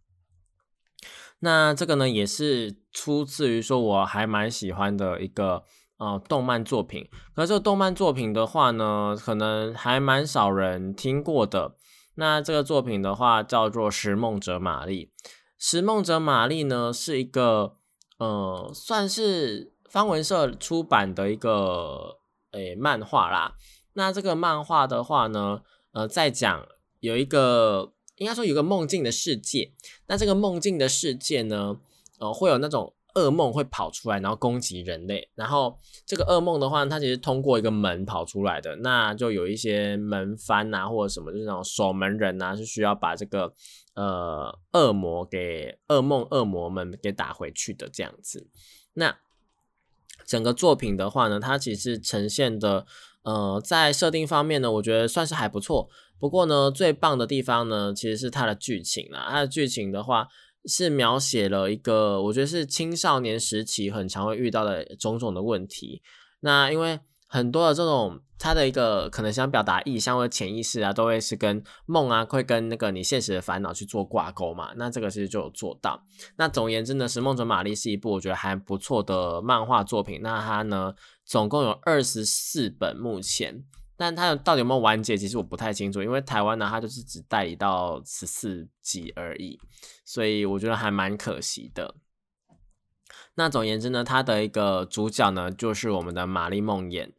那这个呢，也是出自于说我还蛮喜欢的一个。呃，动漫作品，可这个动漫作品的话呢，可能还蛮少人听过的。那这个作品的话叫做《食梦者玛丽》。《食梦者玛丽》呢是一个呃，算是方文社出版的一个诶漫画啦。那这个漫画的话呢，呃，在讲有一个应该说有个梦境的世界。那这个梦境的世界呢，呃，会有那种。噩梦会跑出来，然后攻击人类。然后这个噩梦的话，它其实通过一个门跑出来的，那就有一些门番啊，或者什么，就是那种守门人啊，是需要把这个呃恶魔给噩梦恶魔们给打回去的这样子。那整个作品的话呢，它其实呈现的呃在设定方面呢，我觉得算是还不错。不过呢，最棒的地方呢，其实是它的剧情啦。它的剧情的话。是描写了一个，我觉得是青少年时期很常会遇到的种种的问题。那因为很多的这种，他的一个可能想表达意向或者潜意识啊，都会是跟梦啊，会跟那个你现实的烦恼去做挂钩嘛。那这个其实就有做到。那总而言之呢，是《梦者玛丽》是一部我觉得还不错的漫画作品。那它呢，总共有二十四本，目前。但它到底有没有完结，其实我不太清楚，因为台湾呢，它就是只代理到十四集而已，所以我觉得还蛮可惜的。那总言之呢，它的一个主角呢，就是我们的玛丽梦魇，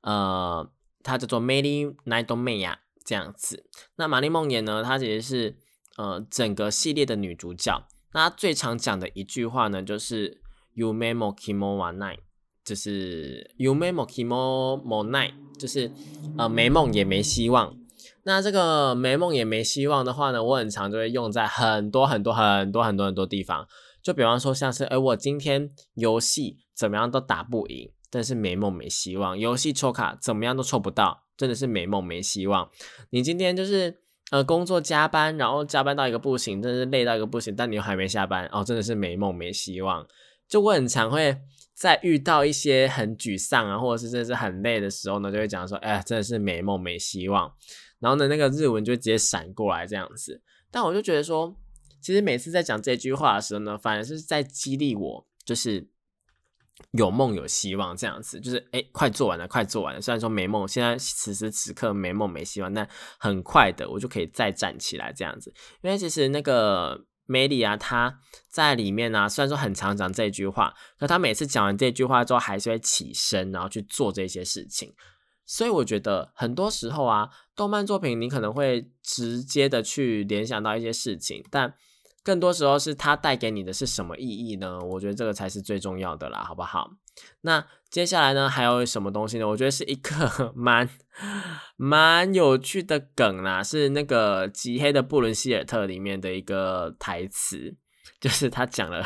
呃，它叫做 Mary Nightmare 这样子。那玛丽梦魇呢，它其实是呃整个系列的女主角。那最常讲的一句话呢，就是 You may mo kimo wa night。就是 “you may mo kimo mo night”，就是呃没梦也没希望。那这个没梦也没希望的话呢，我很常就会用在很多很多很多很多很多地方。就比方说，像是哎，我今天游戏怎么样都打不赢，但是没梦没希望。游戏抽卡怎么样都抽不到，真的是没梦没希望。你今天就是呃工作加班，然后加班到一个不行，真是累到一个不行，但你又还没下班哦，真的是没梦没希望。就我很常会。在遇到一些很沮丧啊，或者是真的是很累的时候呢，就会讲说，哎，真的是没梦没希望。然后呢，那个日文就直接闪过来这样子。但我就觉得说，其实每次在讲这句话的时候呢，反而是在激励我，就是有梦有希望这样子。就是哎，快做完了，快做完了。虽然说没梦，现在此时此刻没梦没希望，但很快的我就可以再站起来这样子。因为其实那个。梅里啊，他在里面呢，虽然说很常讲这句话，可他每次讲完这句话之后，还是会起身，然后去做这些事情。所以我觉得很多时候啊，动漫作品你可能会直接的去联想到一些事情，但更多时候是它带给你的是什么意义呢？我觉得这个才是最重要的啦，好不好？那接下来呢，还有什么东西呢？我觉得是一个 蛮蛮有趣的梗啦，是那个《极黑的布伦希尔特》里面的一个台词，就是他讲了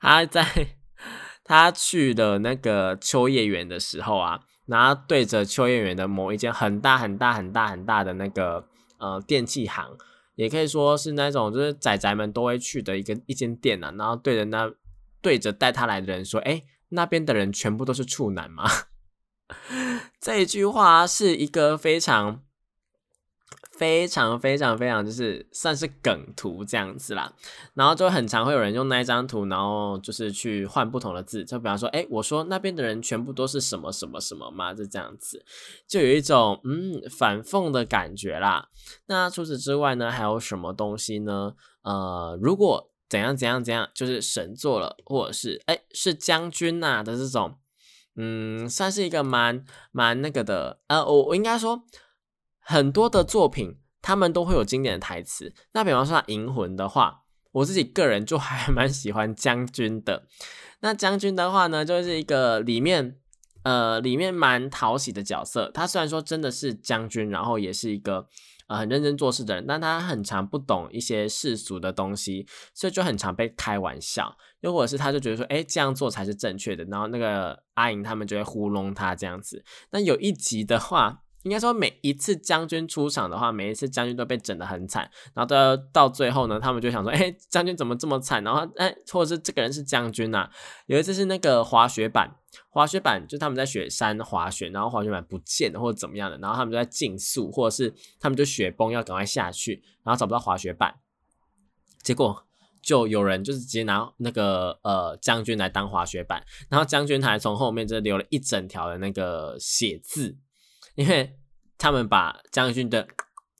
他在他去的那个秋叶原的时候啊，然后对着秋叶原的某一间很大很大很大很大的那个呃电器行。也可以说是那种就是仔仔们都会去的一个一间店啊，然后对着那对着带他来的人说：“哎，那边的人全部都是处男吗？” 这一句话是一个非常。非常非常非常就是算是梗图这样子啦，然后就很常会有人用那一张图，然后就是去换不同的字，就比方说，哎，我说那边的人全部都是什么什么什么嘛，就这样子，就有一种嗯反讽的感觉啦。那除此之外呢，还有什么东西呢？呃，如果怎样怎样怎样，就是神做了，或者是哎是将军呐的这种，嗯，算是一个蛮蛮那个的，呃，我我应该说。很多的作品，他们都会有经典的台词。那比方说《银魂》的话，我自己个人就还蛮喜欢将军的。那将军的话呢，就是一个里面呃里面蛮讨喜的角色。他虽然说真的是将军，然后也是一个呃很认真做事的人，但他很常不懂一些世俗的东西，所以就很常被开玩笑。又或者是他就觉得说，哎，这样做才是正确的。然后那个阿银他们就会糊弄他这样子。那有一集的话。应该说，每一次将军出场的话，每一次将军都被整得很惨，然后到到最后呢，他们就想说，哎，将军怎么这么惨？然后，哎，或者是这个人是将军呐？有一次是那个滑雪板，滑雪板就他们在雪山滑雪，然后滑雪板不见了或者怎么样的，然后他们就在竞速，或者是他们就雪崩要赶快下去，然后找不到滑雪板，结果就有人就是直接拿那个呃将军来当滑雪板，然后将军还从后面就留了一整条的那个血渍。因为他们把将军的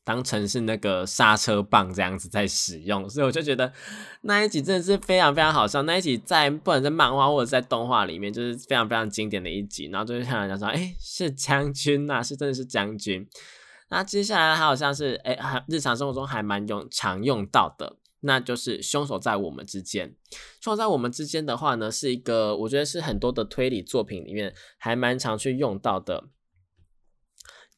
当成是那个刹车棒这样子在使用，所以我就觉得那一集真的是非常非常好笑。那一集在不管在漫画或者在动画里面，就是非常非常经典的一集。然后就是看人家说，哎，是将军呐，是真的是将军。那接下来还好像是哎，日常生活中还蛮用常用到的，那就是凶手在我们之间。凶手在我们之间的话呢，是一个我觉得是很多的推理作品里面还蛮常去用到的。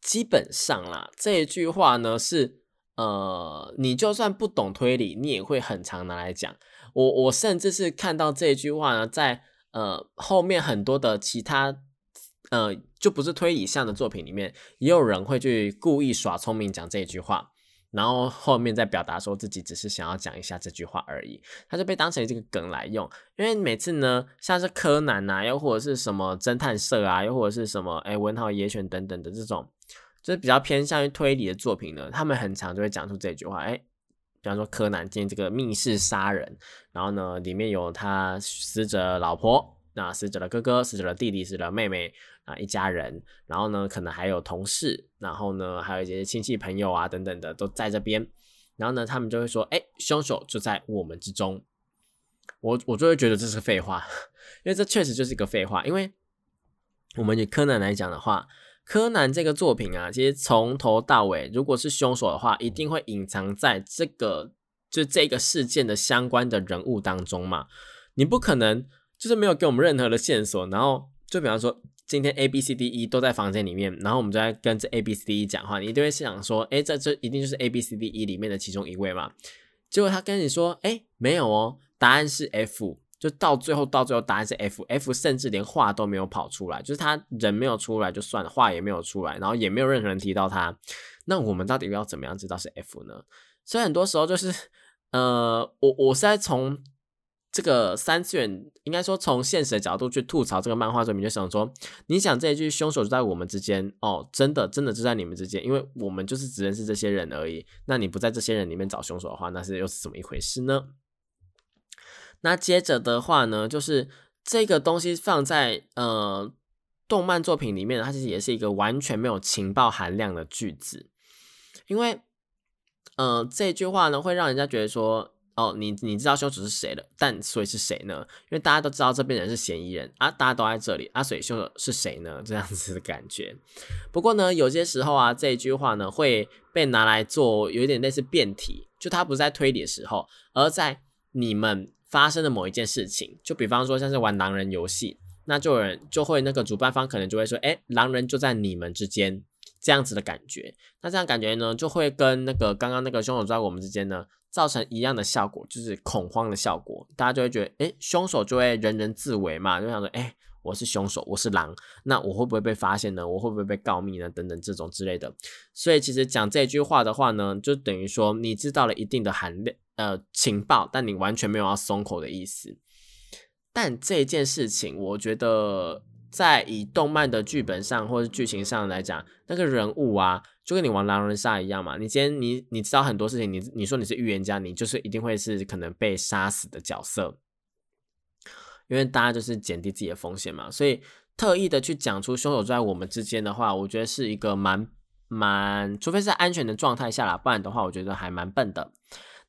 基本上啦，这一句话呢是，呃，你就算不懂推理，你也会很常拿来讲。我我甚至是看到这一句话呢，在呃后面很多的其他，呃，就不是推理向的作品里面，也有人会去故意耍聪明讲这一句话，然后后面再表达说自己只是想要讲一下这句话而已，他就被当成这个梗来用。因为每次呢，像是柯南呐，又或者是什么侦探社啊，又或者是什么哎文豪野犬等等的这种。就是比较偏向于推理的作品呢，他们很常就会讲出这句话，哎，比方说柯南今天这个密室杀人，然后呢里面有他死者老婆，那死者的哥哥、死者的弟弟、死者的妹妹啊一家人，然后呢可能还有同事，然后呢还有一些亲戚朋友啊等等的都在这边，然后呢他们就会说，哎，凶手就在我们之中，我我就会觉得这是废话，因为这确实就是一个废话，因为我们以柯南来讲的话。柯南这个作品啊，其实从头到尾，如果是凶手的话，一定会隐藏在这个就这个事件的相关的人物当中嘛。你不可能就是没有给我们任何的线索，然后就比方说今天 A B C D E 都在房间里面，然后我们就在跟这 A B C D E 讲话，你一定会想说，哎，这这一定就是 A B C D E 里面的其中一位嘛。结果他跟你说，哎，没有哦，答案是 F。就到最后，到最后答案是 F，F 甚至连话都没有跑出来，就是他人没有出来就算了，话也没有出来，然后也没有任何人提到他。那我们到底要怎么样知道是 F 呢？所以很多时候就是，呃，我我是在从这个三次元，应该说从现实的角度去吐槽这个漫画作品，就想说，你想这一句凶手就在我们之间哦，真的真的就在你们之间，因为我们就是只认识这些人而已。那你不在这些人里面找凶手的话，那是又是怎么一回事呢？那接着的话呢，就是这个东西放在呃动漫作品里面，它其实也是一个完全没有情报含量的句子，因为呃这句话呢会让人家觉得说，哦，你你知道凶手是谁了，但所以是谁呢？因为大家都知道这边人是嫌疑人啊，大家都在这里啊，所以凶手是谁呢？这样子的感觉。不过呢，有些时候啊，这一句话呢会被拿来做有点类似辩题，就它不在推理的时候，而在你们。发生的某一件事情，就比方说像是玩狼人游戏，那就有人就会那个主办方可能就会说，哎，狼人就在你们之间，这样子的感觉。那这样感觉呢，就会跟那个刚刚那个凶手在我们之间呢，造成一样的效果，就是恐慌的效果。大家就会觉得，哎，凶手就会人人自危嘛，就想说，哎，我是凶手，我是狼，那我会不会被发现呢？我会不会被告密呢？等等这种之类的。所以其实讲这句话的话呢，就等于说你知道了一定的含量呃情报，但你完全没有要松口的意思。但这件事情，我觉得在以动漫的剧本上或者剧情上来讲，那个人物啊，就跟你玩狼人杀一样嘛。你今天你你知道很多事情，你你说你是预言家，你就是一定会是可能被杀死的角色。因为大家就是减低自己的风险嘛，所以特意的去讲出凶手在我们之间的话，我觉得是一个蛮蛮，除非是安全的状态下啦，不然的话，我觉得还蛮笨的。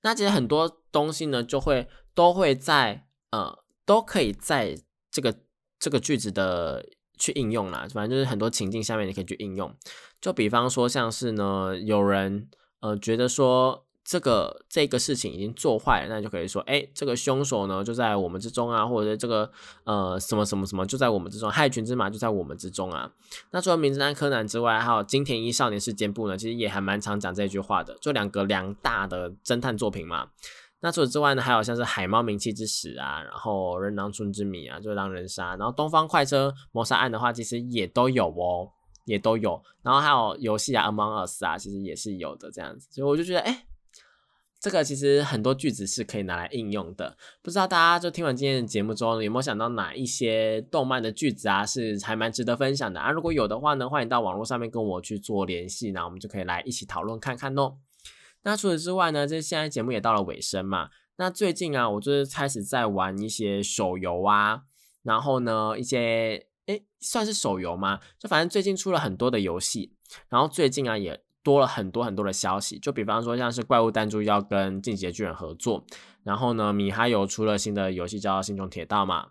那其实很多东西呢，就会都会在呃，都可以在这个这个句子的去应用啦，反正就是很多情境下面你可以去应用。就比方说像是呢，有人呃觉得说。这个这个事情已经做坏了，那就可以说，哎，这个凶手呢就在我们之中啊，或者这个呃什么什么什么就在我们之中，害群之马就在我们之中啊。那除了名侦探柯南之外，还有金田一少年事件簿呢，其实也还蛮常讲这句话的，就两个两大的侦探作品嘛。那除此之外呢，还有像是海猫名气之始啊，然后人狼村之谜啊，就是狼人杀，然后东方快车谋杀案的话，其实也都有哦，也都有。然后还有游戏啊，Among Us 啊，其实也是有的这样子，所以我就觉得，哎。这个其实很多句子是可以拿来应用的，不知道大家就听完今天的节目之后，有没有想到哪一些动漫的句子啊，是还蛮值得分享的啊？如果有的话呢，欢迎到网络上面跟我去做联系，那我们就可以来一起讨论看看哦。那除此之外呢，这现在节目也到了尾声嘛，那最近啊，我就是开始在玩一些手游啊，然后呢，一些诶算是手游吗？就反正最近出了很多的游戏，然后最近啊也。多了很多很多的消息，就比方说像是怪物弹珠要跟进击的巨人合作，然后呢，米哈游出了新的游戏叫《星穹铁道》嘛，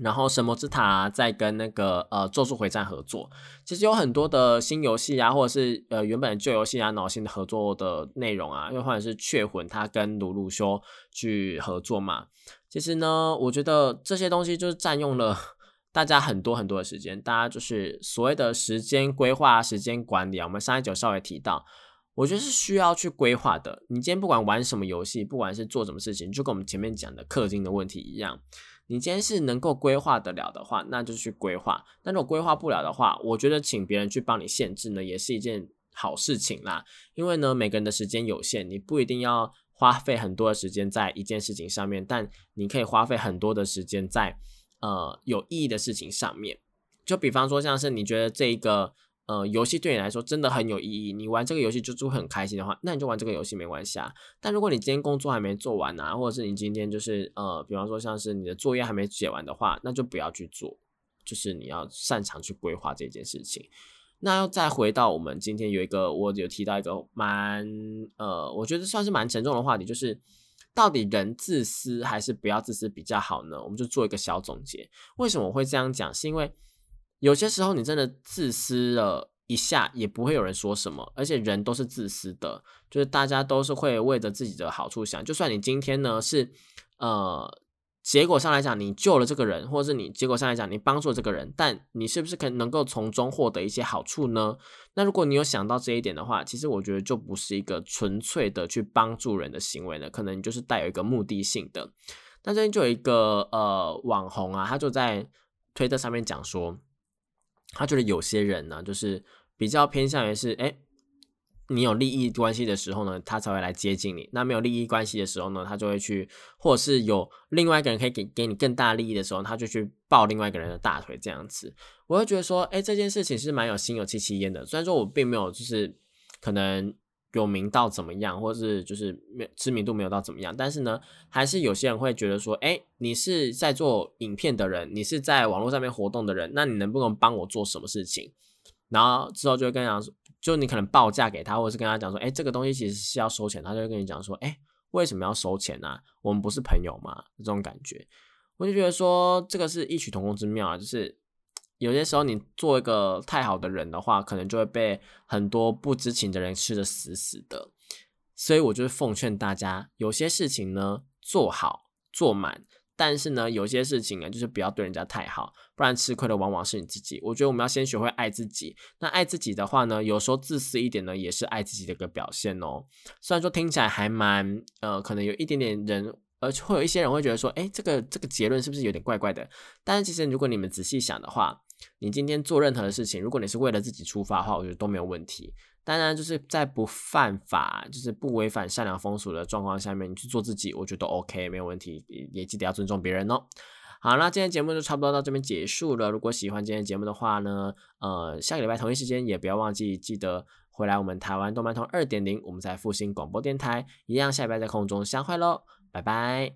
然后神魔之塔在跟那个呃咒术回战合作，其实有很多的新游戏啊，或者是呃原本旧游戏啊，脑新的合作的内容啊，又或者是雀魂他跟鲁鲁修去合作嘛，其实呢，我觉得这些东西就是占用了。大家很多很多的时间，大家就是所谓的时间规划、时间管理啊。我们上一集稍微提到，我觉得是需要去规划的。你今天不管玩什么游戏，不管是做什么事情，就跟我们前面讲的氪金的问题一样，你今天是能够规划得了的话，那就去规划。但如果规划不了的话，我觉得请别人去帮你限制呢，也是一件好事情啦。因为呢，每个人的时间有限，你不一定要花费很多的时间在一件事情上面，但你可以花费很多的时间在。呃，有意义的事情上面，就比方说，像是你觉得这一个呃游戏对你来说真的很有意义，你玩这个游戏就就很开心的话，那你就玩这个游戏没关系啊。但如果你今天工作还没做完啊，或者是你今天就是呃，比方说像是你的作业还没写完的话，那就不要去做，就是你要擅长去规划这件事情。那要再回到我们今天有一个，我有提到一个蛮呃，我觉得算是蛮沉重的话题，就是。到底人自私还是不要自私比较好呢？我们就做一个小总结。为什么我会这样讲？是因为有些时候你真的自私了一下，也不会有人说什么。而且人都是自私的，就是大家都是会为着自己的好处想。就算你今天呢是呃。结果上来讲，你救了这个人，或者是你结果上来讲，你帮助了这个人，但你是不是可能够从中获得一些好处呢？那如果你有想到这一点的话，其实我觉得就不是一个纯粹的去帮助人的行为了，可能就是带有一个目的性的。那这边就有一个呃网红啊，他就在推特上面讲说，他觉得有些人呢，就是比较偏向于是哎。你有利益关系的时候呢，他才会来接近你；那没有利益关系的时候呢，他就会去，或者是有另外一个人可以给给你更大利益的时候，他就去抱另外一个人的大腿这样子。我会觉得说，哎，这件事情是蛮有心有戚戚焉的。虽然说我并没有就是可能有名到怎么样，或者是就是没知名度没有到怎么样，但是呢，还是有些人会觉得说，哎，你是在做影片的人，你是在网络上面活动的人，那你能不能帮我做什么事情？然后之后就会跟讲说。就你可能报价给他，或者是跟他讲说，哎，这个东西其实是要收钱，他就会跟你讲说，哎，为什么要收钱呢？我们不是朋友吗？这种感觉，我就觉得说这个是异曲同工之妙啊。就是有些时候你做一个太好的人的话，可能就会被很多不知情的人吃的死死的。所以我就是奉劝大家，有些事情呢做好做满。但是呢，有些事情啊，就是不要对人家太好，不然吃亏的往往是你自己。我觉得我们要先学会爱自己。那爱自己的话呢，有时候自私一点呢，也是爱自己的一个表现哦。虽然说听起来还蛮呃，可能有一点点人而且会有一些人会觉得说，哎，这个这个结论是不是有点怪怪的？但是其实如果你们仔细想的话，你今天做任何的事情，如果你是为了自己出发的话，我觉得都没有问题。当然，就是在不犯法、就是不违反善良风俗的状况下面，你去做自己，我觉得 OK，没有问题。也记得要尊重别人哦。好，那今天节目就差不多到这边结束了。如果喜欢今天节目的话呢，呃，下个礼拜同一时间也不要忘记记得回来我们台湾动漫通二点零，我们在复兴广播电台一样，下礼拜在空中相会喽，拜拜。